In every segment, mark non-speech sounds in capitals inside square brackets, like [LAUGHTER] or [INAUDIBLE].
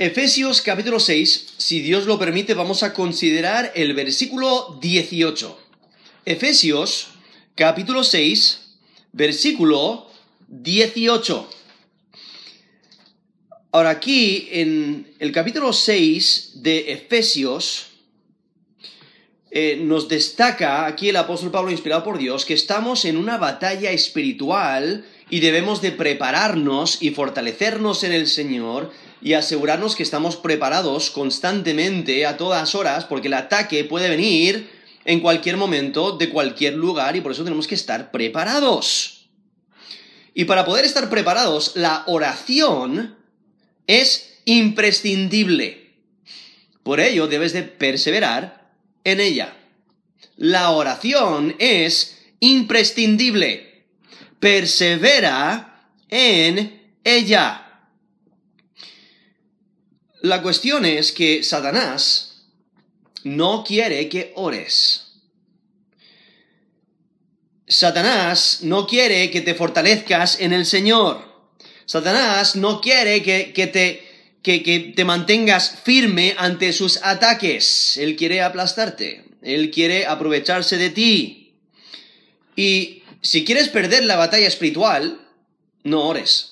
Efesios capítulo 6, si Dios lo permite, vamos a considerar el versículo 18. Efesios capítulo 6, versículo 18. Ahora aquí, en el capítulo 6 de Efesios, eh, nos destaca aquí el apóstol Pablo, inspirado por Dios, que estamos en una batalla espiritual y debemos de prepararnos y fortalecernos en el Señor y asegurarnos que estamos preparados constantemente a todas horas, porque el ataque puede venir en cualquier momento, de cualquier lugar, y por eso tenemos que estar preparados. Y para poder estar preparados, la oración es imprescindible. Por ello debes de perseverar en ella. La oración es imprescindible. Persevera en ella. La cuestión es que Satanás no quiere que ores. Satanás no quiere que te fortalezcas en el Señor. Satanás no quiere que, te, que te mantengas firme ante sus ataques. Él quiere aplastarte. Él quiere aprovecharse de ti. Y si quieres perder la batalla espiritual, no ores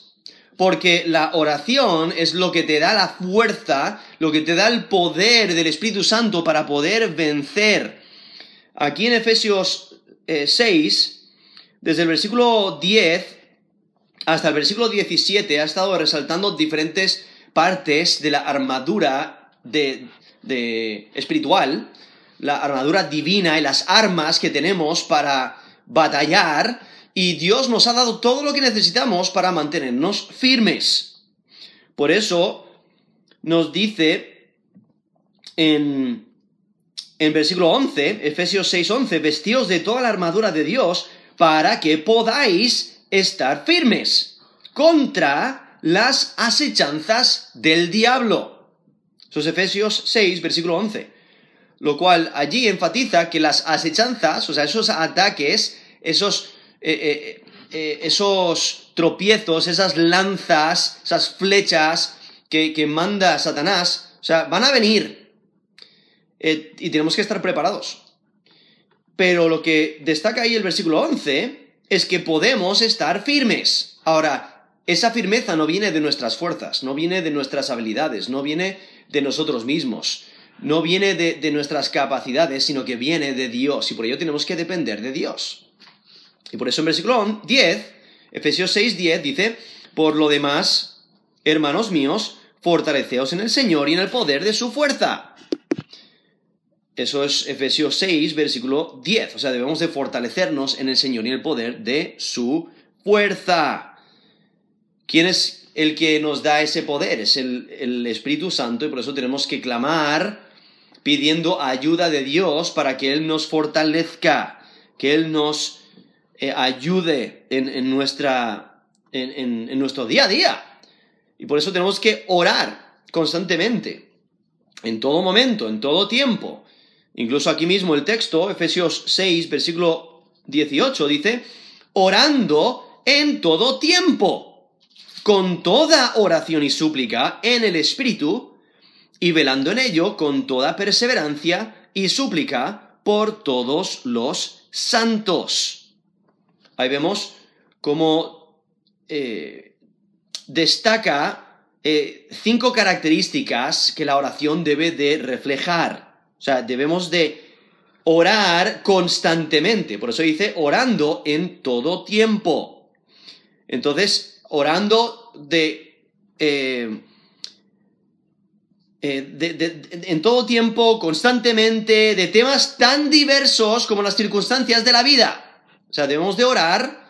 porque la oración es lo que te da la fuerza, lo que te da el poder del Espíritu Santo para poder vencer. Aquí en Efesios 6, eh, desde el versículo 10 hasta el versículo 17, ha estado resaltando diferentes partes de la armadura de, espiritual, la armadura divina y las armas que tenemos para batallar y Dios nos ha dado todo lo que necesitamos para mantenernos firmes. Por eso nos dice en, en versículo 11, Efesios 6:11, vestíos de toda la armadura de Dios para que podáis estar firmes contra las asechanzas del diablo. Eso es Efesios 6, versículo 11. Lo cual allí enfatiza que las asechanzas, o sea, esos ataques, esos eh, eh, eh, esos tropiezos, esas lanzas, esas flechas que, que, manda Satanás, o sea, van a venir y tenemos que estar preparados. Pero lo que destaca ahí el versículo 11 es que podemos estar firmes. Ahora, esa firmeza no viene de nuestras fuerzas, no viene de nuestras habilidades, no viene de nosotros mismos, no viene de, de nuestras capacidades, sino que viene de Dios y por ello tenemos que depender de Dios. Y por eso en versículo 10, Efesios 6, 10 dice, por lo demás, hermanos míos, fortaleceos en el Señor y en el poder de su fuerza. Eso es Efesios 6, versículo 10. O sea, debemos de fortalecernos en el Señor y en el poder de su fuerza. ¿Quién es el que nos da ese poder? Es el, el Espíritu Santo y por eso tenemos que clamar pidiendo ayuda de Dios para que Él nos fortalezca, que Él nos eh, ayude en, nuestra, en, nuestro día a día. Y por eso tenemos que orar constantemente, en todo momento, en todo tiempo. Incluso aquí mismo el texto, Efesios 6, versículo 18, dice, orando en todo tiempo, con toda oración y súplica en el Espíritu, y velando en ello con toda perseverancia y súplica por todos los santos. Ahí vemos cómo eh, destaca eh, cinco características que la oración debe de reflejar. O sea, debemos de orar constantemente. Por eso dice orando en todo tiempo. Entonces, orando de, eh, en todo tiempo, constantemente, de temas tan diversos como las circunstancias de la vida. O sea, debemos de orar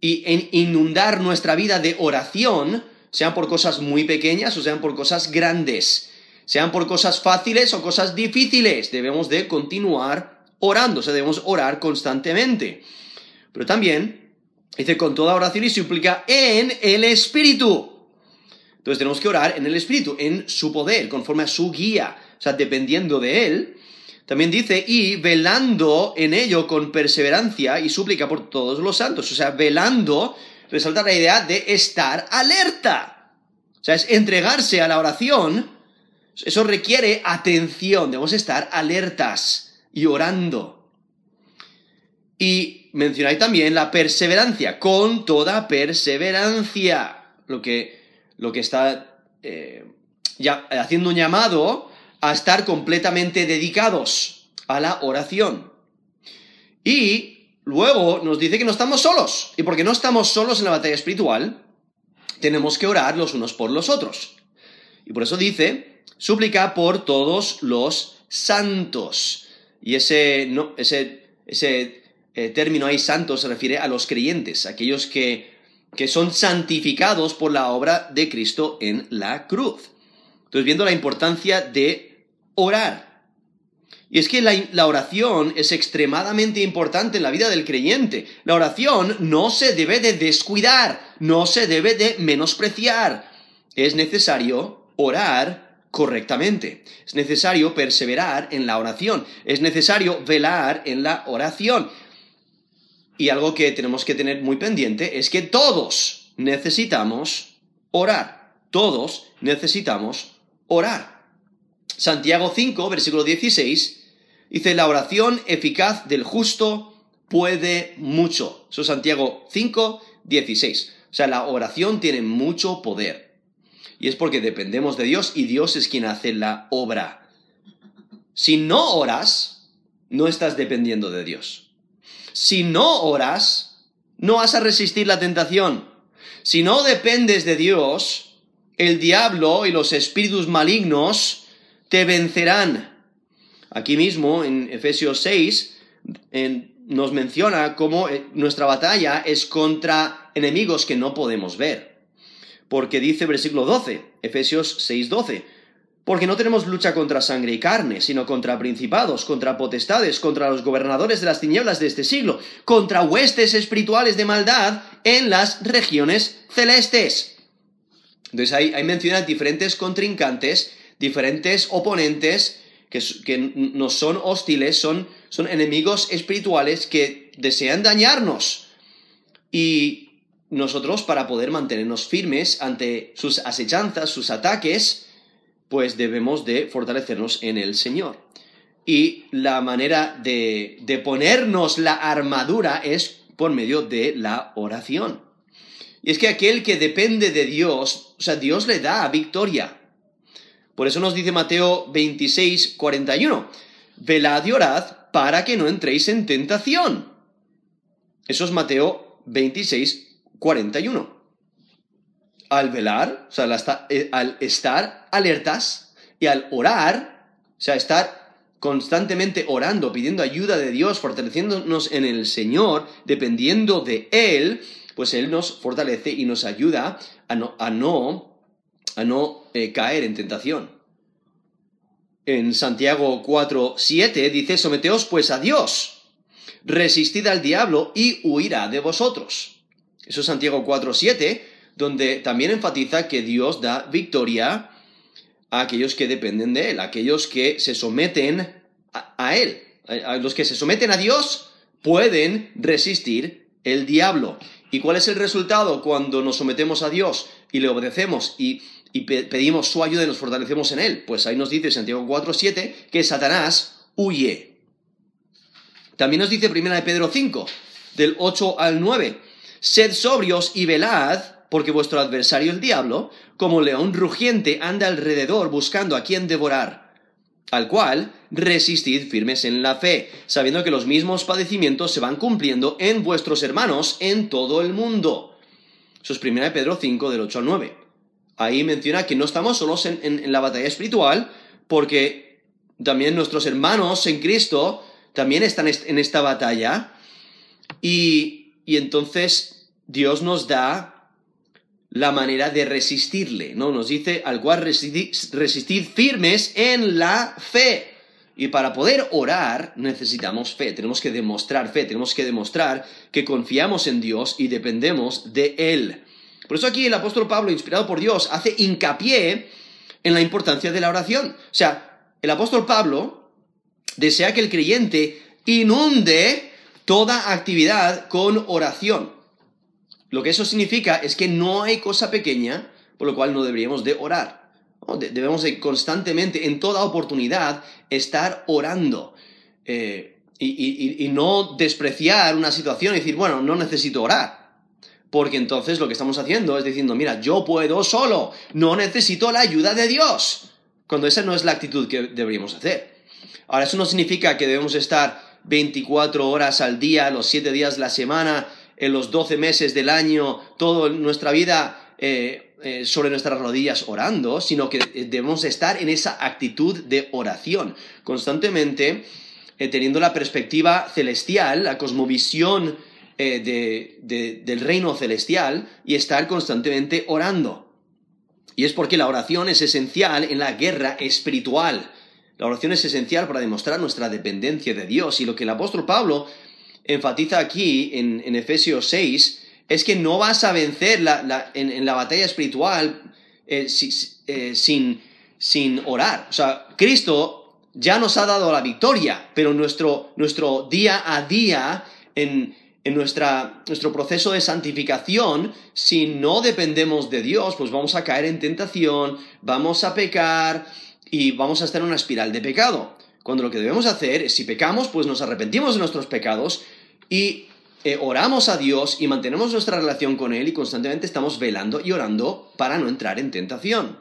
y inundar nuestra vida de oración, sean por cosas muy pequeñas o sean por cosas grandes, sean por cosas fáciles o cosas difíciles. Debemos de continuar orando, o sea, debemos orar constantemente. Pero también dice con toda oración y súplica en el Espíritu. Entonces tenemos que orar en el Espíritu, en su poder, conforme a su guía, o sea, dependiendo de Él. También dice, y velando en ello con perseverancia y súplica por todos los santos. O sea, velando resalta la idea de estar alerta. O sea, es entregarse a la oración. Eso requiere atención, debemos estar alertas y orando. Y mencionáis también la perseverancia, con toda perseverancia, lo que, lo que está eh, ya, haciendo un llamado a estar completamente dedicados a la oración. Y luego nos dice que no estamos solos. Y porque no estamos solos en la batalla espiritual, tenemos que orar los unos por los otros. Y por eso dice, súplica por todos los santos. Y ese, no, ese, ese eh, término ahí santo se refiere a los creyentes, aquellos que, que son santificados por la obra de Cristo en la cruz. Entonces, viendo la importancia de orar. Y es que la, oración es extremadamente importante en la vida del creyente. La oración no se debe de descuidar, no se debe de menospreciar. Es necesario orar correctamente. Es necesario perseverar en la oración. Es necesario velar en la oración. Y algo que tenemos que tener muy pendiente es que todos necesitamos orar. Todos necesitamos orar. Santiago 5, versículo 16 Dice, la oración eficaz del justo puede mucho. Eso es Santiago 5, 16. O sea, la oración tiene mucho poder. Y es porque dependemos de Dios y Dios es quien hace la obra. Si no oras, no estás dependiendo de Dios. Si no oras, no vas a resistir la tentación. Si no dependes de Dios, el diablo y los espíritus malignos te vencerán. Aquí mismo, en Efesios 6, nos menciona cómo eh, nuestra batalla es contra enemigos que no podemos ver. Porque dice versículo 12, Efesios 6, 12, porque no tenemos lucha contra sangre y carne, sino contra principados, contra potestades, contra los gobernadores de las tinieblas de este siglo, contra huestes espirituales de maldad en las regiones celestes. Entonces ahí, ahí menciona diferentes contrincantes, diferentes oponentes, que, nos son hostiles, son, son enemigos espirituales que desean dañarnos. Y nosotros, para poder mantenernos firmes ante sus asechanzas, sus ataques, pues debemos de fortalecernos en el Señor. Y la manera de, de ponernos la armadura es por medio de la oración. Y es que aquel que depende de Dios, o sea, Dios le da victoria. Por eso nos dice Mateo 26, 41, velad y orad para que no entréis en tentación. Eso es Mateo 26, 41. Al velar, o sea, eh, al estar alertas y al orar, o sea, estar constantemente orando, pidiendo ayuda de Dios, fortaleciéndonos en el Señor, dependiendo de Él, pues Él nos fortalece y nos ayuda a no, a no a no eh, caer en tentación. En Santiago 4, 7 dice, someteos pues a Dios, resistid al diablo y huirá de vosotros. Eso es Santiago 4, 7, donde también enfatiza que Dios da victoria a aquellos que dependen de Él, a aquellos que se someten a, a Él. A los que se someten a Dios pueden resistir el diablo. ¿Y cuál es el resultado cuando nos sometemos a Dios y le obedecemos y y pedimos su ayuda y nos fortalecemos en él. Pues ahí nos dice Santiago 4.7 que Satanás huye. También nos dice Primera de Pedro 5, del 8 al 9, sed sobrios y velad, porque vuestro adversario el diablo, como león rugiente, anda alrededor buscando a quien devorar, al cual resistid firmes en la fe, sabiendo que los mismos padecimientos se van cumpliendo en vuestros hermanos en todo el mundo. Eso es Primera de Pedro 5, del 8 al 9 ahí menciona que no estamos solos en, la batalla espiritual, porque también nuestros hermanos en Cristo también están en esta batalla. Y, y entonces Dios nos da la manera de resistirle, ¿no? Nos dice al cual resistir firmes en la fe. Y para poder orar necesitamos fe, tenemos que demostrar fe, tenemos que demostrar que confiamos en Dios y dependemos de Él. Por eso aquí el apóstol Pablo, inspirado por Dios, hace hincapié en la importancia de la oración. O sea, el apóstol Pablo desea que el creyente inunde toda actividad con oración. Lo que eso significa es que no hay cosa pequeña, por lo cual no deberíamos de orar. debemos de constantemente, en toda oportunidad, estar orando. Eh, y, no despreciar una situación y decir, bueno, no necesito orar. Porque entonces lo que estamos haciendo es diciendo, mira, yo puedo solo, no necesito la ayuda de Dios. Cuando esa no es la actitud que deberíamos hacer. Ahora, eso no significa que debemos estar 24 horas al día, los 7 días de la semana, en los 12 meses del año, toda nuestra vida eh, eh, sobre nuestras rodillas orando, sino que debemos estar en esa actitud de oración constantemente eh, teniendo la perspectiva celestial, la cosmovisión eh, del reino celestial y estar constantemente orando. Y es porque la oración es esencial en la guerra espiritual. La oración es esencial para demostrar nuestra dependencia de Dios. Y lo que el apóstol Pablo enfatiza aquí en, Efesios 6 es que no vas a vencer en, la batalla espiritual eh, sin, sin orar. O sea, Cristo ya nos ha dado la victoria, pero nuestro, nuestro día a día, en, en nuestra, nuestro proceso de santificación, si no dependemos de Dios, pues vamos a caer en tentación, vamos a pecar y vamos a estar en una espiral de pecado. Cuando lo que debemos hacer es, si pecamos, pues nos arrepentimos de nuestros pecados y eh, oramos a Dios y mantenemos nuestra relación con Él y constantemente estamos velando y orando para no entrar en tentación.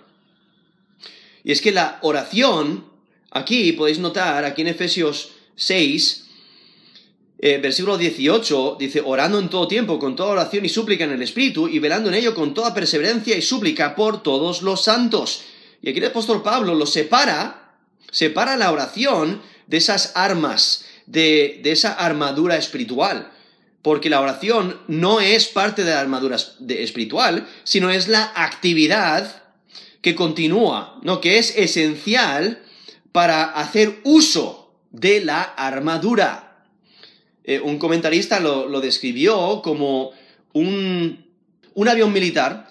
Y es que la oración Aquí podéis notar, aquí en Efesios 6, eh, versículo 18, dice, orando en todo tiempo, con toda oración y súplica en el Espíritu, y velando en ello con toda perseverancia y súplica por todos los santos. Y aquí el apóstol Pablo lo separa, separa la oración de esas armas, de, esa armadura espiritual. Porque la oración no es parte de la armadura espiritual, sino es la actividad que continúa, ¿no? que es esencial para hacer uso de la armadura. Eh, un comentarista lo, describió como un, avión militar.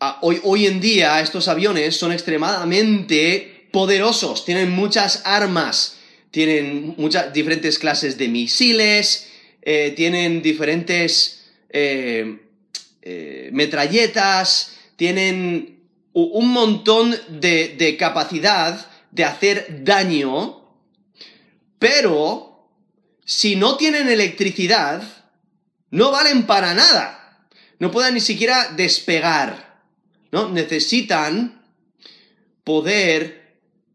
Ah, hoy, hoy en día estos aviones son extremadamente poderosos, tienen muchas armas, tienen muchas diferentes clases de misiles, eh, tienen diferentes eh, metralletas, tienen un montón de, de capacidad de hacer daño, pero si no tienen electricidad, no valen para nada. No pueden ni siquiera despegar. ¿no? Necesitan poder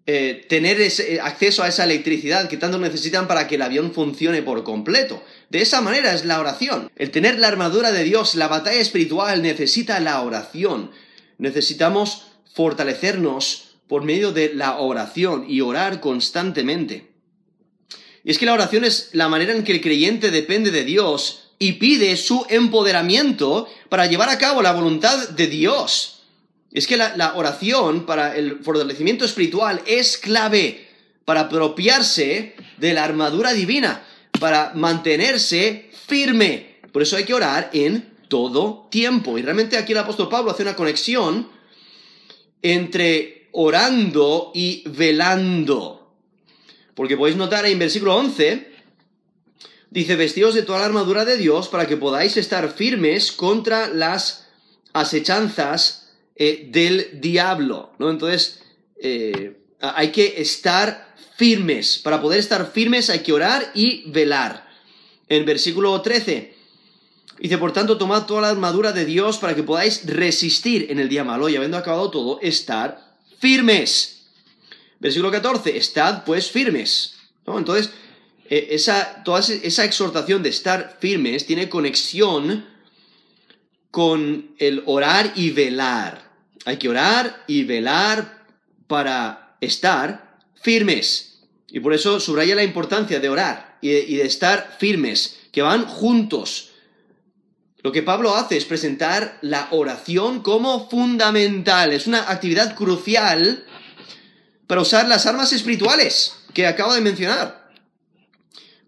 eh, tener ese acceso a esa electricidad que tanto necesitan para que el avión funcione por completo. De esa manera es la oración. El tener la armadura de Dios, la batalla espiritual necesita la oración. Necesitamos fortalecernos por medio de la oración y orar constantemente. Y es que la oración es la manera en que el creyente depende de Dios y pide su empoderamiento para llevar a cabo la voluntad de Dios. Es que la, oración para el fortalecimiento espiritual es clave para apropiarse de la armadura divina, para mantenerse firme. Por eso hay que orar en todo tiempo. Y realmente aquí el apóstol Pablo hace una conexión entre orando y velando. Porque podéis notar en versículo 11, dice, vestidos de toda la armadura de Dios para que podáis estar firmes contra las acechanzas eh, del diablo. ¿no? Entonces, eh, hay que estar firmes. Para poder estar firmes hay que orar y velar. En versículo 13, dice, por tanto, tomad toda la armadura de Dios para que podáis resistir en el día malo y habiendo acabado todo, estar firmes. Versículo 14, estad pues firmes. Entonces, eh, esa, toda esa exhortación de estar firmes tiene conexión con el orar y velar. Hay que orar y velar para estar firmes. Y por eso subraya la importancia de orar y de estar firmes, que van juntos. Lo que Pablo hace es presentar la oración como fundamental, es una actividad crucial para usar las armas espirituales que acabo de mencionar.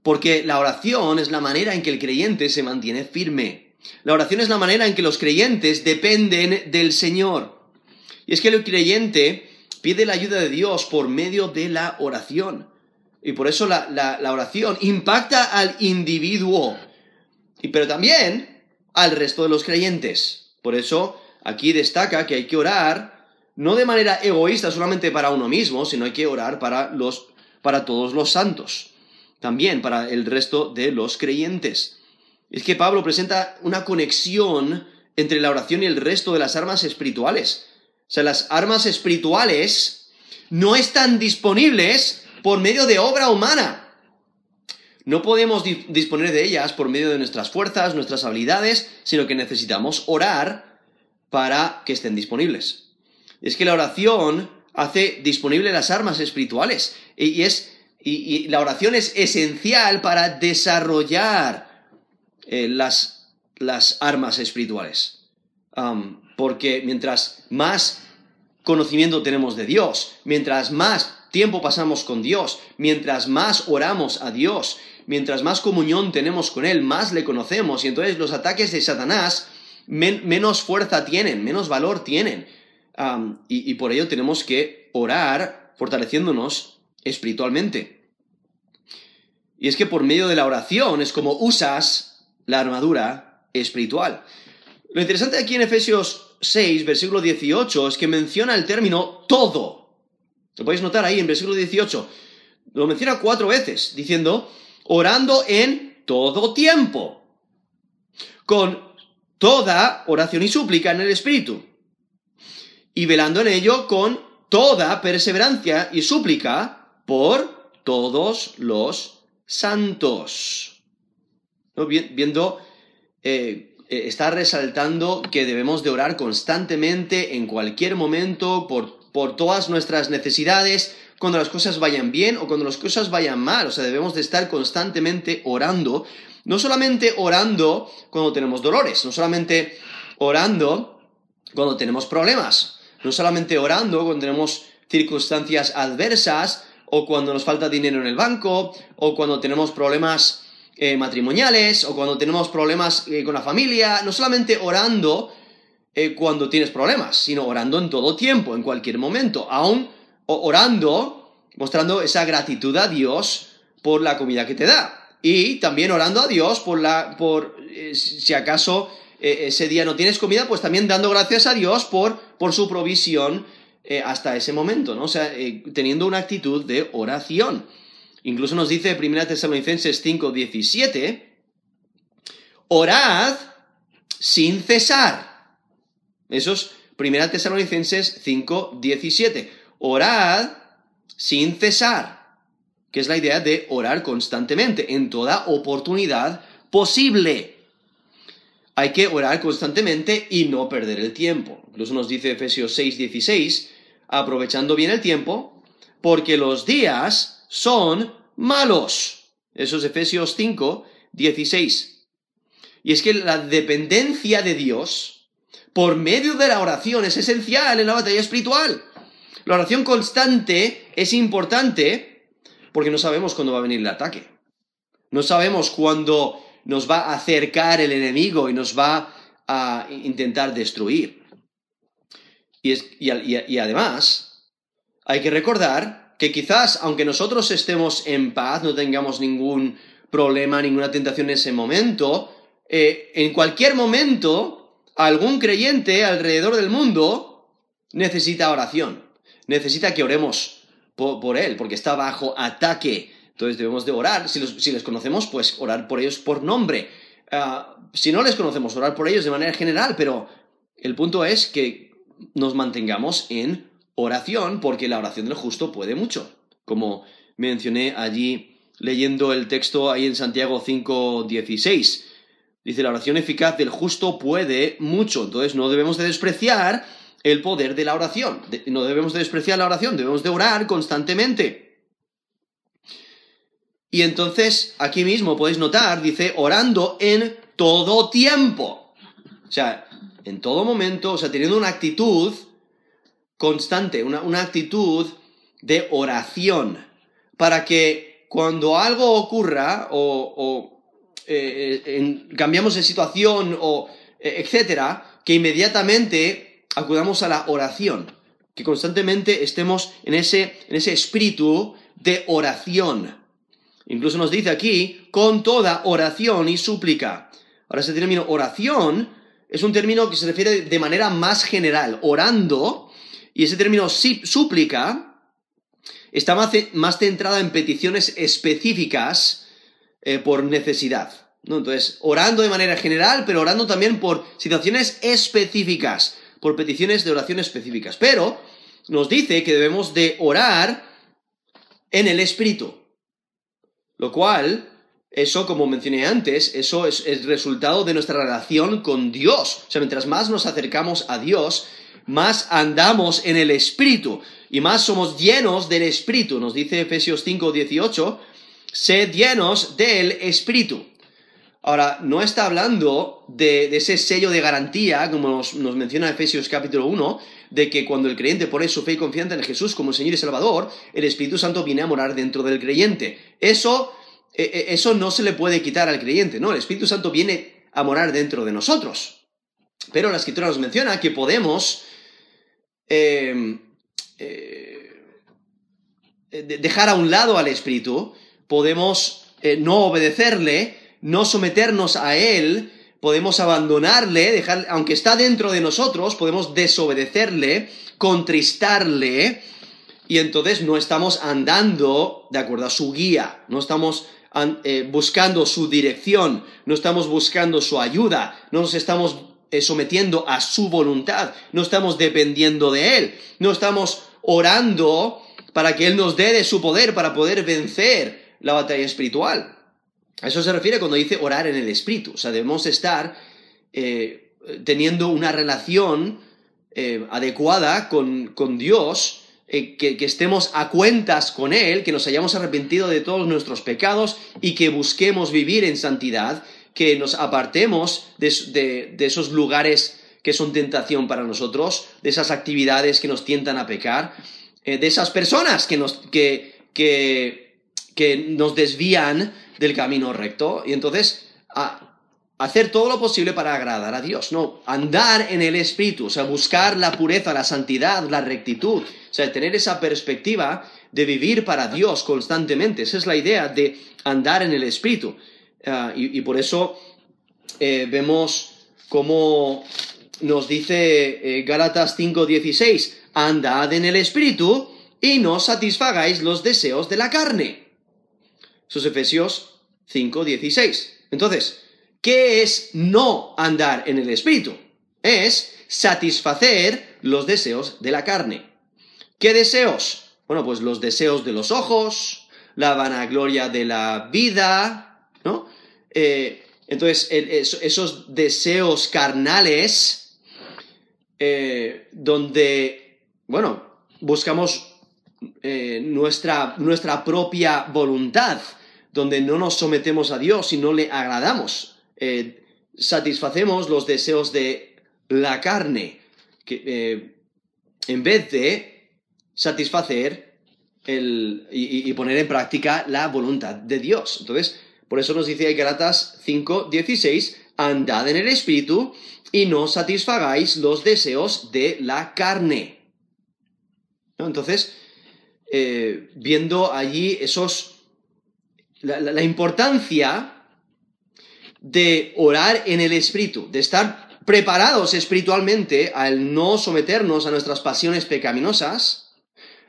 Porque la oración es la manera en que el creyente se mantiene firme. La oración es la manera en que los creyentes dependen del Señor. Y es que el creyente pide la ayuda de Dios por medio de la oración. Y por eso la, oración impacta al individuo. Y, pero también al resto de los creyentes. Por eso aquí destaca que hay que orar no de manera egoísta solamente para uno mismo, sino hay que orar para los para todos los santos, también para el resto de los creyentes. Es que Pablo presenta una conexión entre la oración y el resto de las armas espirituales. O sea, las armas espirituales no están disponibles por medio de obra humana. No podemos disponer de ellas por medio de nuestras fuerzas, nuestras habilidades, sino que necesitamos orar para que estén disponibles. Es que la oración hace disponible las armas espirituales y, es, y, la oración es esencial para desarrollar eh, las, las, armas espirituales. porque mientras más conocimiento tenemos de Dios, mientras más tiempo pasamos con Dios, mientras más oramos a Dios, mientras más comunión tenemos con Él, más le conocemos y entonces los ataques de Satanás menos fuerza tienen, menos valor tienen. Y, por ello tenemos que orar fortaleciéndonos espiritualmente. Y es que por medio de la oración es como usas la armadura espiritual. Lo interesante aquí en Efesios 6, versículo 18, es que menciona el término todo. Lo podéis notar ahí en versículo 18. Lo menciona cuatro veces, diciendo, orando en todo tiempo, con toda oración y súplica en el Espíritu, y velando en ello con toda perseverancia y súplica por todos los santos. Viendo, eh, eh, está resaltando que debemos de orar constantemente, en cualquier momento, por por todas nuestras necesidades, cuando las cosas vayan bien o cuando las cosas vayan mal. O sea, debemos de estar constantemente orando, no solamente orando cuando tenemos dolores, no solamente orando cuando tenemos problemas, no solamente orando cuando tenemos circunstancias adversas o cuando nos falta dinero en el banco o cuando tenemos problemas eh, matrimoniales o cuando tenemos problemas eh, con la familia, no solamente orando eh, cuando tienes problemas, sino orando en todo tiempo, en cualquier momento, aún orando, mostrando esa gratitud a Dios por la comida que te da. Y también orando a Dios por la, por, si acaso eh, ese día no tienes comida, pues también dando gracias a Dios por, por su provisión hasta ese momento, ¿no? O sea, teniendo una actitud de oración. Incluso nos dice 1 Tesalonicenses 5, 17, orad sin cesar. Eso es 1 Tesalonicenses 5, 17. Orad sin cesar, que es la idea de orar constantemente, en toda oportunidad posible. Hay que orar constantemente y no perder el tiempo. Incluso nos dice Efesios 6, 16, aprovechando bien el tiempo, porque los días son malos. Eso es Efesios 5, 16. Y es que la dependencia de Dios, por medio de la oración es esencial en la batalla espiritual. La oración constante es importante porque no sabemos cuándo va a venir el ataque. No sabemos cuándo nos va a acercar el enemigo y nos va a intentar destruir. Y, además, hay que recordar que quizás, aunque nosotros estemos en paz, no tengamos ningún problema, ninguna tentación en ese momento, eh, en cualquier momento algún creyente alrededor del mundo necesita oración, necesita que oremos por, él, porque está bajo ataque. Entonces debemos de orar, si, les conocemos, pues orar por ellos por nombre. Ah, si no les conocemos, orar por ellos de manera general, pero el punto es que nos mantengamos en oración, porque la oración del justo puede mucho, como mencioné allí leyendo el texto ahí en Santiago 5.16. Dice, la oración eficaz del justo puede mucho, entonces no debemos de despreciar el poder de la oración, no debemos de despreciar la oración, debemos de orar constantemente. Y entonces aquí mismo podéis notar, dice, orando en todo tiempo. O sea, en todo momento, o sea, teniendo una actitud constante, una, actitud de oración, para que cuando algo ocurra o eh, cambiamos de situación o eh, etcétera, que inmediatamente acudamos a la oración, que constantemente estemos en ese, en ese espíritu de oración. Incluso nos dice aquí, con toda oración y súplica. Ahora ese término oración es un término que se refiere de manera más general, orando, y ese término súplica está más, centrada en peticiones específicas eh, por necesidad. ¿no? Entonces, orando de manera general, pero orando también por situaciones específicas, por peticiones de oración específicas. Pero nos dice que debemos de orar en el Espíritu, lo cual eso, como mencioné antes, eso es el resultado de nuestra relación con Dios. O sea, mientras más nos acercamos a Dios, más andamos en el Espíritu y más somos llenos del Espíritu. Nos dice Efesios 5, 18, sed llenos del Espíritu. Ahora, no está hablando de, ese sello de garantía, como nos, menciona Efesios capítulo 1, de que cuando el creyente pone su fe y confianza en Jesús como Señor y Salvador, el Espíritu Santo viene a morar dentro del creyente. Eso e, e, eso no se le puede quitar al creyente, ¿no? El Espíritu Santo viene a morar dentro de nosotros. Pero la Escritura nos menciona que podemos em, eh, dejar a un lado al Espíritu, podemos eh, no obedecerle, no someternos a Él, podemos abandonarle, dejar, aunque está dentro de nosotros, podemos desobedecerle, contristarle, y entonces no estamos andando de acuerdo a su guía, no estamos eh, buscando su dirección, no estamos buscando su ayuda, no nos estamos eh, sometiendo a su voluntad, no estamos dependiendo de Él, no estamos orando para que Él nos dé de su poder para poder vencer la batalla espiritual. A eso se refiere cuando dice orar en el Espíritu. O sea, debemos estar eh, teniendo una relación adecuada con, con Dios eh, que, estemos a cuentas con Él, que nos hayamos arrepentido de todos nuestros pecados y que busquemos vivir en santidad, que nos apartemos de, esos lugares que son tentación para nosotros, de esas actividades que nos tientan a pecar, eh, de esas personas que nos, que, que, nos desvían del camino recto. Y entonces, hacer todo lo posible para agradar a Dios, no, andar en el Espíritu, o sea, buscar la pureza, la santidad, la rectitud, o sea, tener esa perspectiva de vivir para Dios constantemente, esa es la idea de andar en el Espíritu. Ah, y, por eso eh, vemos cómo nos dice eh, Gálatas 5:16, andad en el Espíritu y no satisfagáis los deseos de la carne. Es Efesios 5:16. Entonces, ¿Qué es no andar en el Espíritu? Es satisfacer los deseos de la carne. ¿Qué deseos? Bueno, pues los deseos de los ojos, la vanagloria de la vida, ¿no? Eh, entonces, esos deseos carnales, eh, donde, bueno, buscamos eh, nuestra, nuestra propia voluntad, donde no nos sometemos a Dios y no le agradamos. Eh, satisfacemos los deseos de la carne, eh, en vez de satisfacer el, y, poner en práctica la voluntad de Dios. Entonces, por eso nos dice Galatas 5, 16, andad en el Espíritu y no satisfagáis los deseos de la carne. Entonces, eh, viendo allí esos, la importancia de orar en el Espíritu, de estar preparados espiritualmente al no someternos a nuestras pasiones pecaminosas,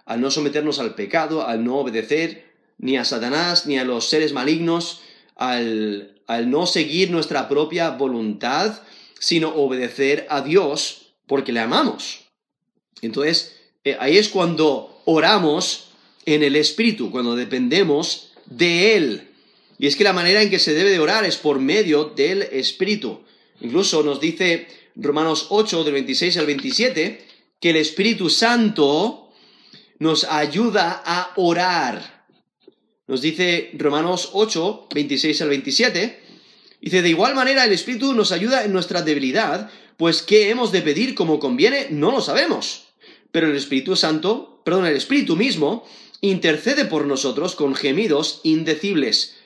al no someternos al pecado, al no obedecer ni a Satanás ni a los seres malignos, al, no seguir nuestra propia voluntad, sino obedecer a Dios porque le amamos. Entonces, eh, ahí es cuando oramos en el Espíritu, cuando dependemos de Él. Y es que la manera en que se debe de orar es por medio del Espíritu. Incluso nos dice Romanos 8, del 26 al 27, que el Espíritu Santo nos ayuda a orar. Nos dice Romanos 8, 26 al 27, dice, de igual manera el Espíritu nos ayuda en nuestra debilidad, pues qué hemos de pedir como conviene, no lo sabemos. Pero el Espíritu Santo, perdón, el Espíritu mismo, intercede por nosotros con gemidos indecibles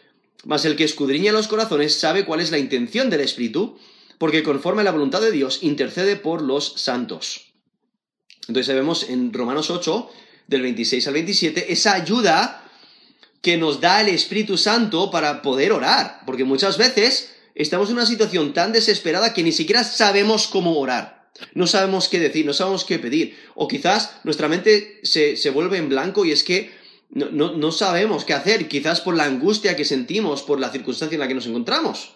mas el que escudriña los corazones sabe cuál es la intención del Espíritu, porque conforme a la voluntad de Dios intercede por los santos. Entonces vemos en Romanos 8, del 26 al 27, esa ayuda que nos da el Espíritu Santo para poder orar, porque muchas veces estamos en una situación tan desesperada que ni siquiera sabemos cómo orar. No sabemos qué decir, no sabemos qué pedir. O quizás nuestra mente se, vuelve en blanco y es que no, no, sabemos qué hacer, quizás por la angustia que sentimos, por la circunstancia en la que nos encontramos.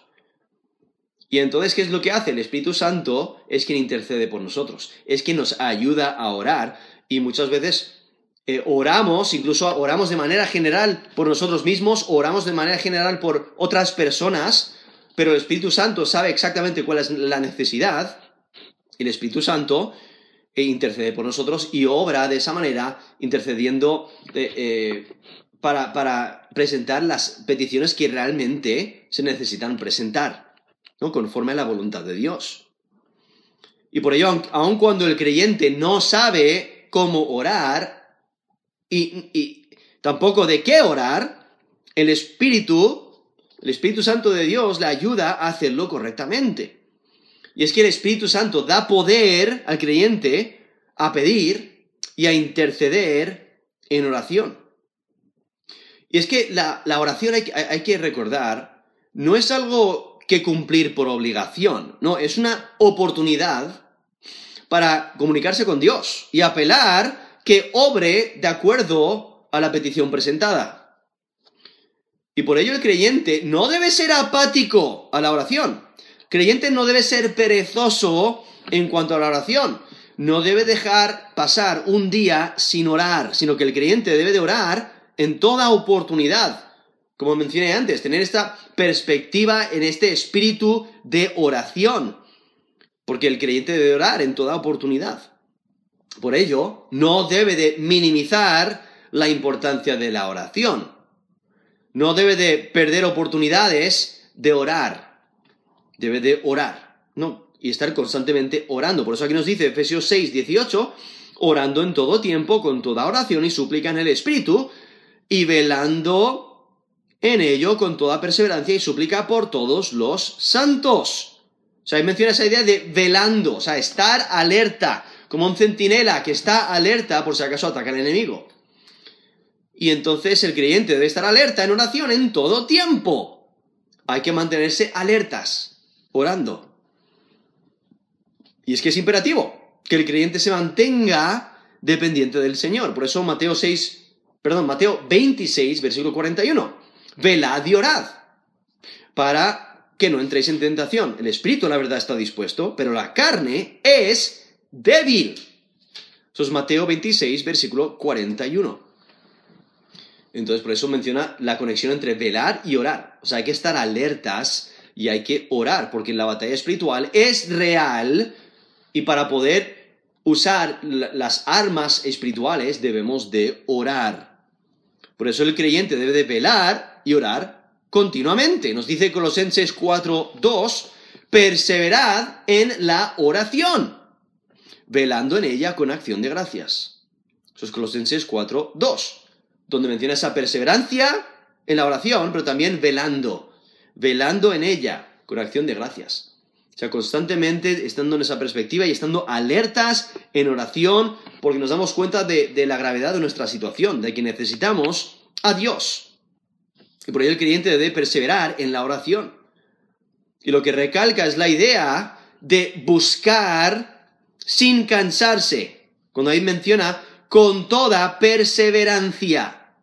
Y entonces, ¿qué es lo que hace? El Espíritu Santo es quien intercede por nosotros, es quien nos ayuda a orar y muchas veces eh, oramos, incluso oramos de manera general por nosotros mismos, oramos de manera general por otras personas, pero el Espíritu Santo sabe exactamente cuál es la necesidad el Espíritu Santo eh, intercede por nosotros y obra de esa manera, intercediendo eh, para, para, presentar las peticiones que realmente se necesitan presentar, ¿no? conforme a la voluntad de Dios. Y por ello, aun cuando el creyente no sabe cómo orar, y, tampoco de qué orar, el Espíritu, el Espíritu Santo de Dios le ayuda a hacerlo correctamente. Y es que el Espíritu Santo da poder al creyente a pedir y a interceder en oración. Y es que la, oración hay, hay, que recordar, no es algo que cumplir por obligación, no, es una oportunidad para comunicarse con Dios y apelar que obre de acuerdo a la petición presentada. Y por ello el creyente no debe ser apático a la oración. Creyente no debe ser perezoso en cuanto a la oración. No debe dejar pasar un día sin orar, sino que el creyente debe de orar en toda oportunidad. Como mencioné antes, tener esta perspectiva en este espíritu de oración. Porque el creyente debe orar en toda oportunidad. Por ello, no debe de minimizar la importancia de la oración. No debe de perder oportunidades de orar. Debe de orar, ¿no? Y estar constantemente orando. Por eso aquí nos dice Efesios 6, 18, orando en todo tiempo, con toda oración y súplica en el Espíritu, y velando en ello con toda perseverancia y súplica por todos los santos. O sea, ahí menciona esa idea de velando, o sea, estar alerta, como un centinela que está alerta por si acaso ataca al enemigo. Y entonces el creyente debe estar alerta en oración en todo tiempo. Hay que mantenerse alertas, orando. Y es que es imperativo que el creyente se mantenga dependiente del Señor. Por eso Mateo 6, perdón, Mateo 26, versículo 41. Velad y orad para que no entréis en tentación. El espíritu, la verdad, está dispuesto, pero la carne es débil. Eso es Mateo 26, versículo 41. Entonces, por eso menciona la conexión entre velar y orar. O sea, hay que estar alertas y hay que orar, porque la batalla espiritual es real y para poder usar las armas espirituales debemos de orar. Por eso el creyente debe de velar y orar continuamente. Nos dice Colosenses 4, 2, perseverad en la oración velando en ella con acción de gracias. Eso es Colosenses 4, 2, donde menciona esa perseverancia en la oración, pero también velando, velando en ella con acción de gracias. O sea, constantemente estando en esa perspectiva y estando alertas en oración, porque nos damos cuenta de, la gravedad de nuestra situación, de que necesitamos a Dios. Y por ello el creyente debe perseverar en la oración. Y lo que recalca es la idea de buscar sin cansarse. Cuando ahí menciona con toda perseverancia.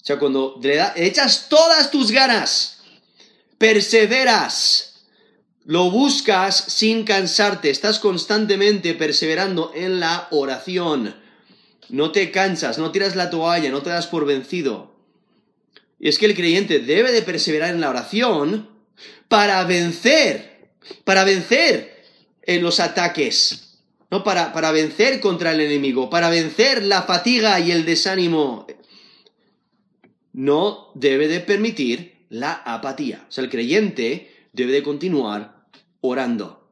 O sea, cuando le echas todas tus ganas, perseveras, lo buscas sin cansarte, estás constantemente perseverando en la oración. No te cansas, no tiras la toalla, no te das por vencido. Y es que el creyente debe de perseverar en la oración para vencer, para vencer en los ataques, ¿no? Para, para vencer contra el enemigo, para vencer la fatiga y el desánimo. No debe de permitir la apatía. O sea, el creyente debe de continuar orando.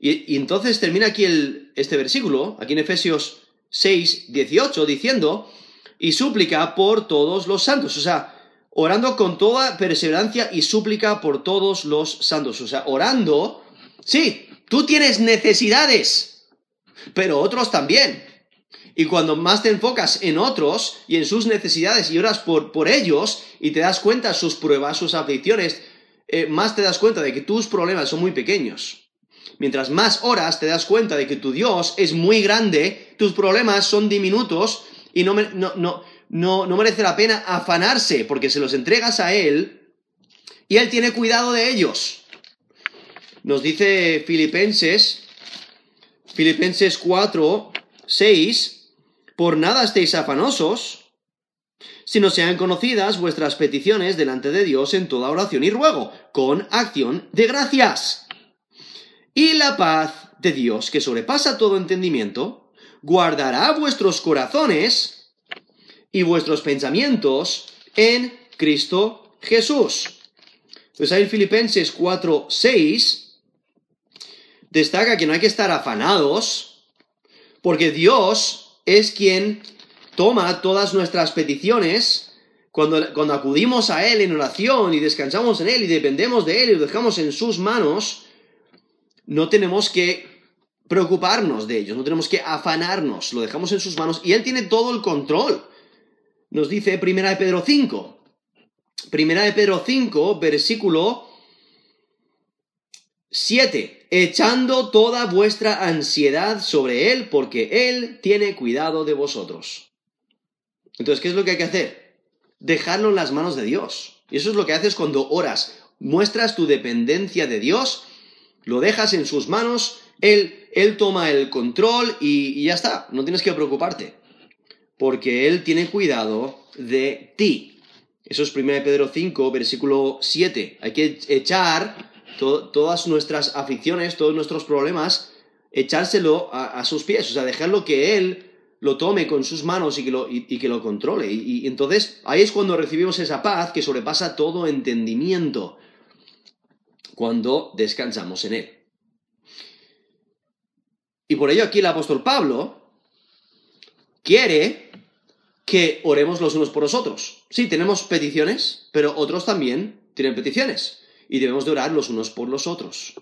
Y, entonces termina aquí el, este versículo, aquí en Efesios 6, 18, diciendo, y súplica por todos los santos. O sea, orando con toda perseverancia y súplica por todos los santos. O sea, orando Sí, tú tienes necesidades, pero otros también. Y cuando más te enfocas en otros y en sus necesidades y oras por, por ellos y te das cuenta sus pruebas, sus aflicciones, eh, más te das cuenta de que tus problemas son muy pequeños. Mientras más horas te das cuenta de que tu Dios es muy grande, tus problemas son diminutos y no, no, no, no, no merece la pena afanarse porque se los entregas a Él y Él tiene cuidado de ellos. Nos dice Filipenses, Filipenses 4, 6, por nada estéis afanosos, sino sean conocidas vuestras peticiones delante de Dios en toda oración y ruego, con acción de gracias. Y la paz de Dios, que sobrepasa todo entendimiento, guardará vuestros corazones y vuestros pensamientos en Cristo Jesús. Pues ahí Filipenses 4, 6 destaca que no hay que estar afanados, porque Dios es quien toma todas nuestras peticiones, cuando, cuando acudimos a Él en oración y descansamos en Él y dependemos de Él y lo dejamos en sus manos, no tenemos que preocuparnos de ellos, no tenemos que afanarnos, lo dejamos en sus manos y Él tiene todo el control. Nos dice Primera de Pedro 5. Primera de Pedro 5, versículo 7. Echando toda vuestra ansiedad sobre Él, porque Él tiene cuidado de vosotros. Entonces, ¿qué es lo que hay que hacer? Dejarlo en las manos de Dios. Y eso es lo que haces cuando oras. Muestras tu dependencia de Dios, lo dejas en sus manos, Él, él toma el control y, y ya está, no tienes que preocuparte. Porque Él tiene cuidado de ti. Eso es 1 Pedro 5, versículo 7. Hay que echar todas nuestras aficiones, todos nuestros problemas, echárselo a, sus pies, o sea, dejarlo que Él lo tome con sus manos y que lo, y, que lo controle. Y, entonces ahí es cuando recibimos esa paz que sobrepasa todo entendimiento, cuando descansamos en Él. Y por ello aquí el apóstol Pablo quiere que oremos los unos por los otros. Sí, tenemos peticiones, pero otros también tienen peticiones. Y debemos de orar los unos por los otros.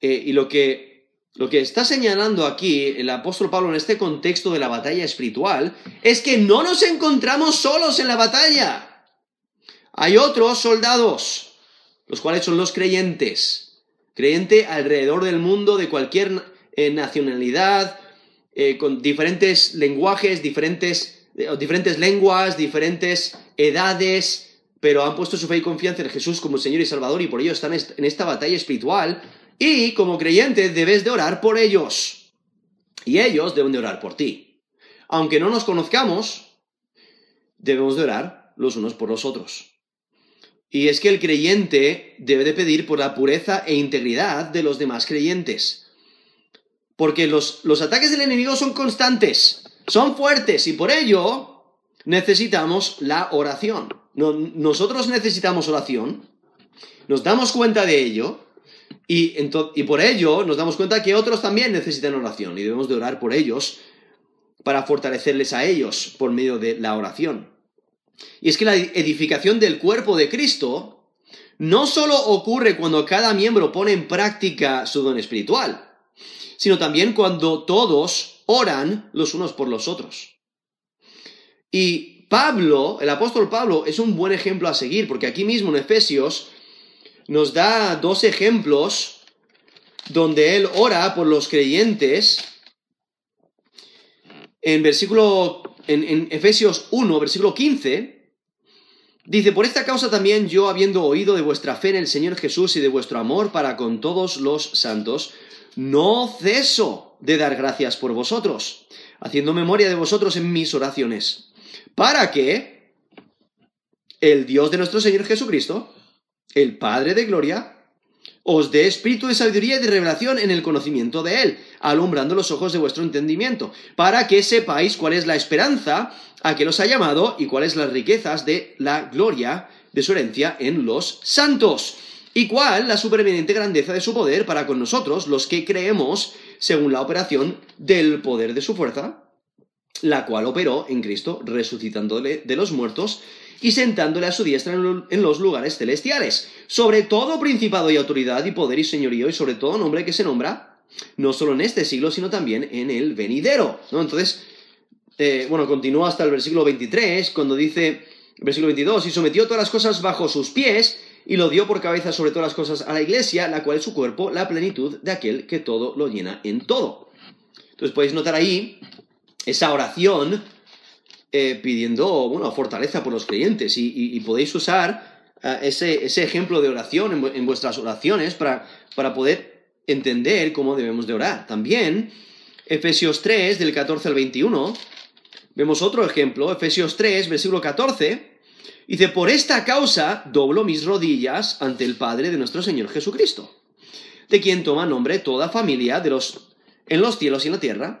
Eh, y lo que lo que está señalando aquí el apóstol Pablo en este contexto de la batalla espiritual es que no nos encontramos solos en la batalla. Hay otros soldados, los cuales son los creyentes. Creyente alrededor del mundo de cualquier eh, nacionalidad, eh, con diferentes lenguajes, diferentes, diferentes lenguas, diferentes edades, pero han puesto su fe y confianza en Jesús como Señor y Salvador y por ello están en esta batalla espiritual y como creyente debes de orar por ellos. Y ellos deben de orar por ti. Aunque no nos conozcamos, debemos de orar los unos por los otros. Y es que el creyente debe de pedir por la pureza e integridad de los demás creyentes. Porque los, los ataques del enemigo son constantes, son fuertes y por ello necesitamos la oración. Nosotros necesitamos oración, nos damos cuenta de ello y, por ello nos damos cuenta que otros también necesitan oración y debemos de orar por ellos para fortalecerles a ellos por medio de la oración. Y es que la edificación del cuerpo de Cristo no solo ocurre cuando cada miembro pone en práctica su don espiritual, sino también cuando todos oran los unos por los otros. Y Pablo, el apóstol Pablo, es un buen ejemplo a seguir, porque aquí mismo en Efesios nos da dos ejemplos donde él ora por los creyentes. En versículo, en, Efesios 1, versículo 15, dice, por esta causa también yo, habiendo oído de vuestra fe en el Señor Jesús y de vuestro amor para con todos los santos, no ceso de dar gracias por vosotros, haciendo memoria de vosotros en mis oraciones, para que el Dios de nuestro Señor Jesucristo, el Padre de Gloria, os dé espíritu de sabiduría y de revelación en el conocimiento de Él, alumbrando los ojos de vuestro entendimiento, para que sepáis cuál es la esperanza a que los ha llamado y cuáles las riquezas de la gloria de su herencia en los santos, y cuál la supereminente grandeza de su poder para con nosotros, los que creemos, según la operación del poder de su fuerza, la cual operó en Cristo, resucitándole de los muertos y sentándole a su diestra en los lugares celestiales, sobre todo principado y autoridad y poder y señorío y sobre todo nombre que se nombra, no solo en este siglo, sino también en el venidero. ¿no? Entonces, eh, bueno, continúa hasta el versículo 23, cuando dice, versículo 22, y sometió todas las cosas bajo sus pies, y lo dio por cabeza sobre todas las cosas a la iglesia, la cual es su cuerpo, la plenitud de aquel que todo lo llena en todo. Entonces podéis notar ahí esa oración eh, pidiendo, bueno, fortaleza por los creyentes y, podéis usar eh, ese, ese, ejemplo de oración en, vuestras oraciones para, para poder entender cómo debemos de orar. También, Efesios 3, del 14 al 21, vemos otro ejemplo, Efesios 3, versículo 14, dice, por esta causa doblo mis rodillas ante el Padre de nuestro Señor Jesucristo, de quien toma nombre toda familia de los, en los cielos y en la tierra,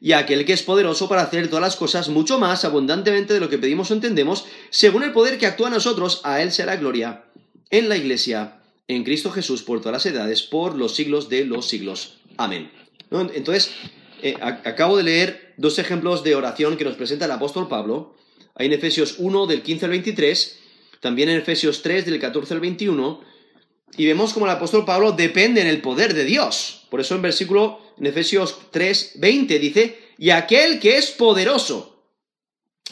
Y aquel que es poderoso para hacer todas las cosas mucho más abundantemente de lo que pedimos o entendemos, según el poder que actúa en nosotros, a Él será gloria en la Iglesia en Cristo Jesús por todas las edades, por los siglos de los siglos. Amén. Entonces, eh, acabo de leer dos ejemplos de oración que nos presenta el apóstol Pablo. Hay en Efesios 1 del 15 al 23, también en Efesios 3 del 14 al 21, y vemos como el apóstol Pablo depende en el poder de Dios. Por eso en versículo, en Efesios 3, 20 dice, y aquel que es poderoso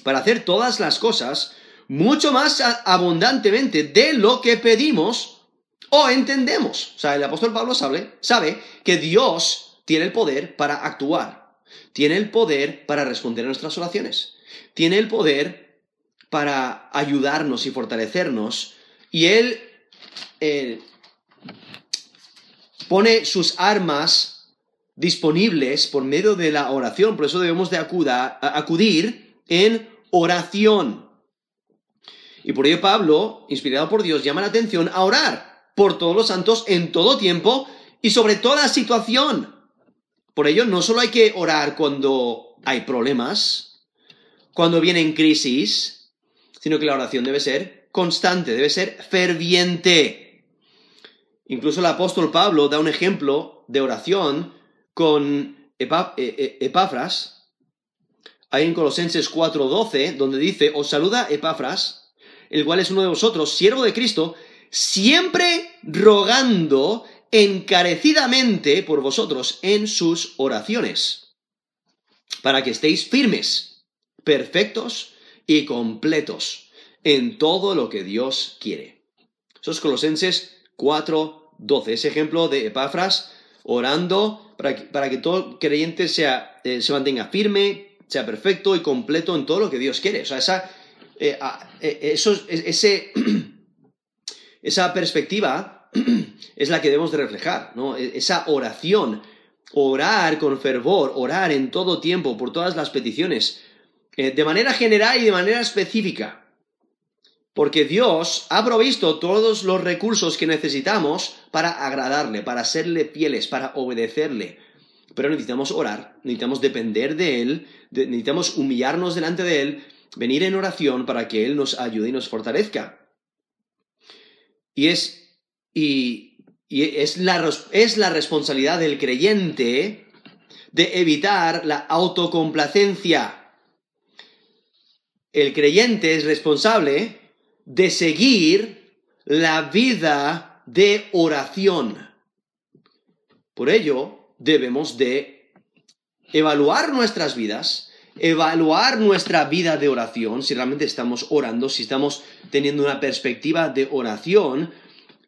para hacer todas las cosas, mucho más abundantemente de lo que pedimos, o entendemos. O sea, el apóstol Pablo sabe, sabe que Dios tiene el poder para actuar, tiene el poder para responder a nuestras oraciones, tiene el poder para ayudarnos y fortalecernos, y Él eh, pone sus armas disponibles por medio de la oración, por eso debemos de acudir en oración. Y por ello Pablo, inspirado por Dios, llama la atención a orar por todos los santos en todo tiempo y sobre toda situación. Por ello, no solo hay que orar cuando hay problemas, cuando vienen crisis, sino que la oración debe ser constante, debe ser ferviente. Incluso el apóstol Pablo da un ejemplo de oración con e, e, Epafras, ahí en Colosenses 4:12, donde dice, os saluda Epafras, el cual es uno de vosotros, siervo de Cristo, siempre rogando encarecidamente por vosotros en sus oraciones, para que estéis firmes, perfectos y completos en todo lo que Dios quiere. Eso es Colosenses 4, 12, ese ejemplo de Epafras orando para que, todo creyente sea, eh, se mantenga firme, sea perfecto y completo en todo lo que Dios quiere. O sea, esa, eh, eh, ese [CLEARS THROAT] esa perspectiva [CLEARS THROAT] es la que debemos de reflejar, ¿no? E, esa oración, orar con fervor, orar en todo tiempo por todas las peticiones, de manera general y de manera específica. Porque Dios ha provisto todos los recursos que necesitamos para agradarle, para serle fieles, para obedecerle. Pero necesitamos orar, necesitamos depender de Él, necesitamos humillarnos delante de Él, venir en oración para que Él nos ayude y nos fortalezca. Y es, y, es, la, es la responsabilidad del creyente de evitar la autocomplacencia. El creyente es responsable de seguir la vida de oración. Por ello, debemos de evaluar nuestras vidas, evaluar nuestra vida de oración, si realmente estamos orando, si estamos teniendo una perspectiva de oración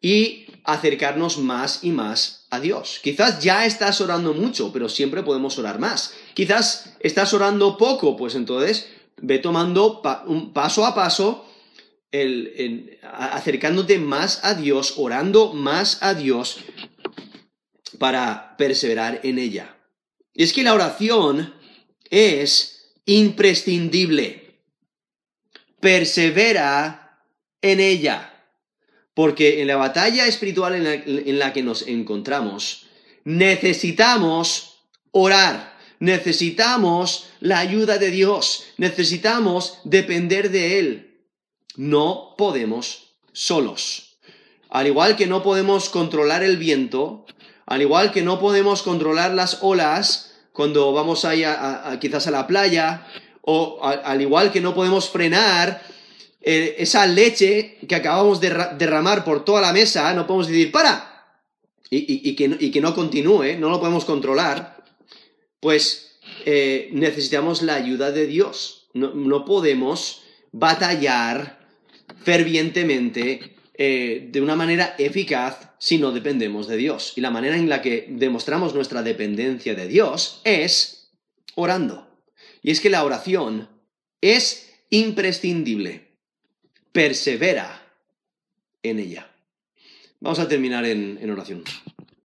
y acercarnos más y más a Dios. Quizás ya estás orando mucho, pero siempre podemos orar más. Quizás estás orando poco, pues entonces ve tomando un paso a paso, acercándote más a Dios, orando más a Dios para perseverar en ella. Y es que la oración es imprescindible. Persevera en ella. Porque en la batalla espiritual en la, que nos encontramos, necesitamos orar, necesitamos la ayuda de Dios, necesitamos depender de Él. No podemos solos. al igual que no podemos controlar el viento, al igual que no podemos controlar las olas cuando vamos ahí a, quizás a la playa, o al igual que no podemos frenar eh, esa leche que acabamos de derramar por toda la mesa, no podemos decir, para, y, que, no continúe, no lo podemos controlar, pues eh, necesitamos la ayuda de Dios. No, podemos batallar fervientemente eh, de una manera eficaz si no dependemos de Dios. Y la manera en la que demostramos nuestra dependencia de Dios es orando. Y es que la oración es imprescindible. Persevera en ella. Vamos a terminar en, oración.